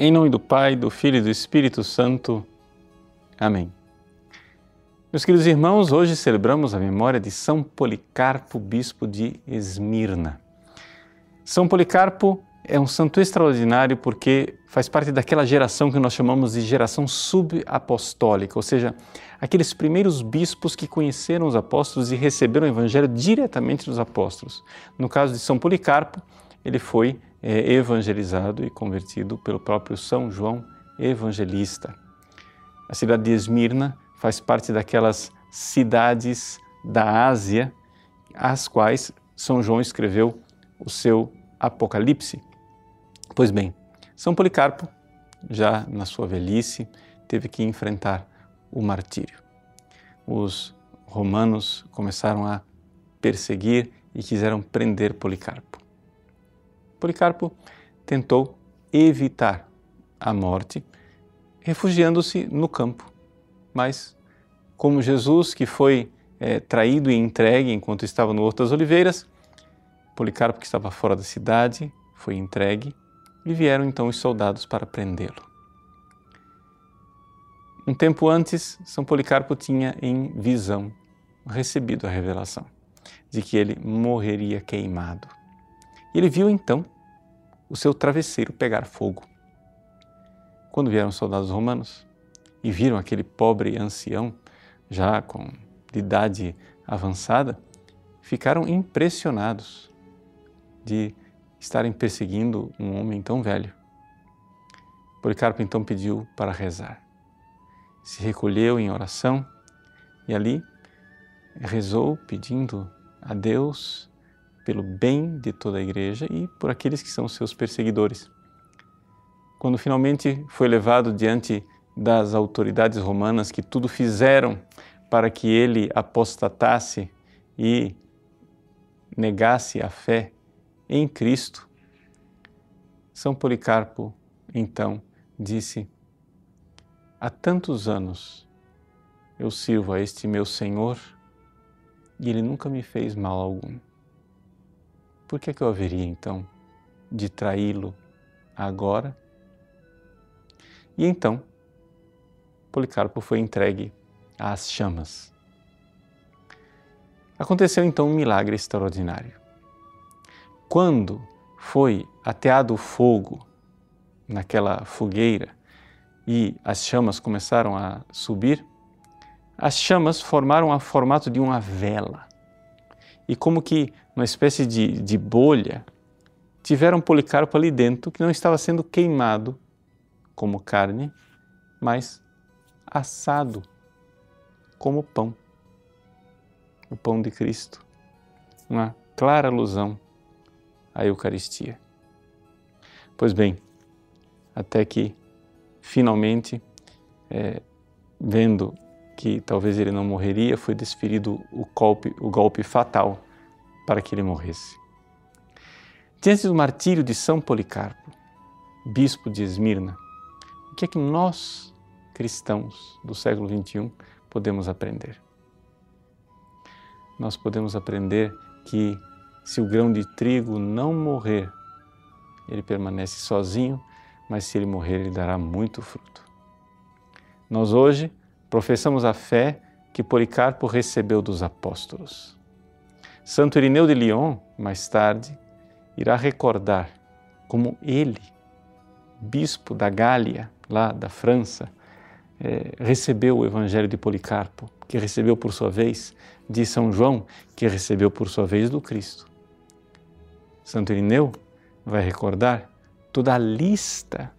Em nome do Pai, do Filho e do Espírito Santo. Amém. Meus queridos irmãos, hoje celebramos a memória de São Policarpo, bispo de Esmirna. São Policarpo é um santo extraordinário porque faz parte daquela geração que nós chamamos de geração subapostólica, ou seja, aqueles primeiros bispos que conheceram os apóstolos e receberam o evangelho diretamente dos apóstolos. No caso de São Policarpo, ele foi é, evangelizado e convertido pelo próprio São João Evangelista. A cidade de Esmirna faz parte daquelas cidades da Ásia às quais São João escreveu o seu Apocalipse. Pois bem, São Policarpo, já na sua velhice, teve que enfrentar o martírio. Os romanos começaram a perseguir e quiseram prender Policarpo. Policarpo tentou evitar a morte, refugiando-se no campo. Mas, como Jesus, que foi é, traído e entregue enquanto estava no Horto das Oliveiras, Policarpo, que estava fora da cidade, foi entregue e vieram então os soldados para prendê-lo. Um tempo antes, São Policarpo tinha em visão recebido a revelação de que ele morreria queimado. E ele viu então o seu travesseiro pegar fogo. Quando vieram os soldados romanos e viram aquele pobre ancião, já com idade avançada, ficaram impressionados de estarem perseguindo um homem tão velho. Policarpo então pediu para rezar. Se recolheu em oração e ali rezou pedindo a Deus pelo bem de toda a igreja e por aqueles que são seus perseguidores. Quando finalmente foi levado diante das autoridades romanas que tudo fizeram para que ele apostatasse e negasse a fé em Cristo, São Policarpo então disse: Há tantos anos eu sirvo a este meu Senhor e ele nunca me fez mal algum por que, que eu haveria então de traí-lo agora? E então, Policarpo foi entregue às chamas. Aconteceu então um milagre extraordinário. Quando foi ateado o fogo naquela fogueira e as chamas começaram a subir, as chamas formaram o formato de uma vela. E como que uma espécie de, de bolha, tiveram Policarpo ali dentro que não estava sendo queimado como carne, mas assado como pão. O pão de Cristo. Uma clara alusão à Eucaristia. Pois bem, até que finalmente, é, vendo que talvez ele não morreria, foi desferido o golpe, o golpe fatal para que ele morresse. Diante do martírio de São Policarpo, bispo de Esmirna, o que é que nós, cristãos do século XXI, podemos aprender? Nós podemos aprender que se o grão de trigo não morrer, ele permanece sozinho, mas se ele morrer, ele dará muito fruto. Nós hoje professamos a fé que Policarpo recebeu dos apóstolos. Santo Irineu de Lyon, mais tarde, irá recordar como ele, bispo da Gália, lá da França, é, recebeu o Evangelho de Policarpo, que recebeu por sua vez de São João, que recebeu por sua vez do Cristo. Santo Irineu vai recordar toda a lista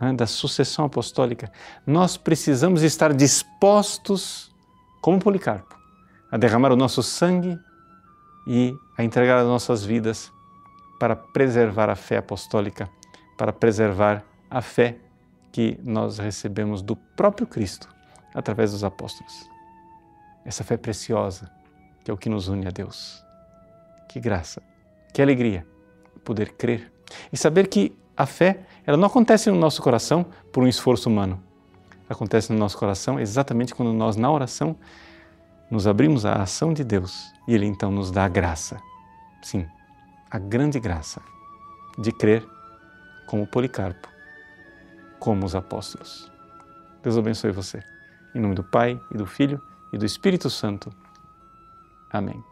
né, da sucessão apostólica. Nós precisamos estar dispostos, como Policarpo, a derramar o nosso sangue e a entregar as nossas vidas para preservar a fé apostólica, para preservar a fé que nós recebemos do próprio Cristo através dos apóstolos. Essa fé preciosa que é o que nos une a Deus. Que graça, que alegria poder crer e saber que a fé ela não acontece no nosso coração por um esforço humano. Acontece no nosso coração exatamente quando nós, na oração, nos abrimos à ação de Deus e Ele então nos dá a graça, sim, a grande graça de crer como Policarpo como os apóstolos. Deus abençoe você. Em nome do Pai, e do Filho, e do Espírito Santo. Amém.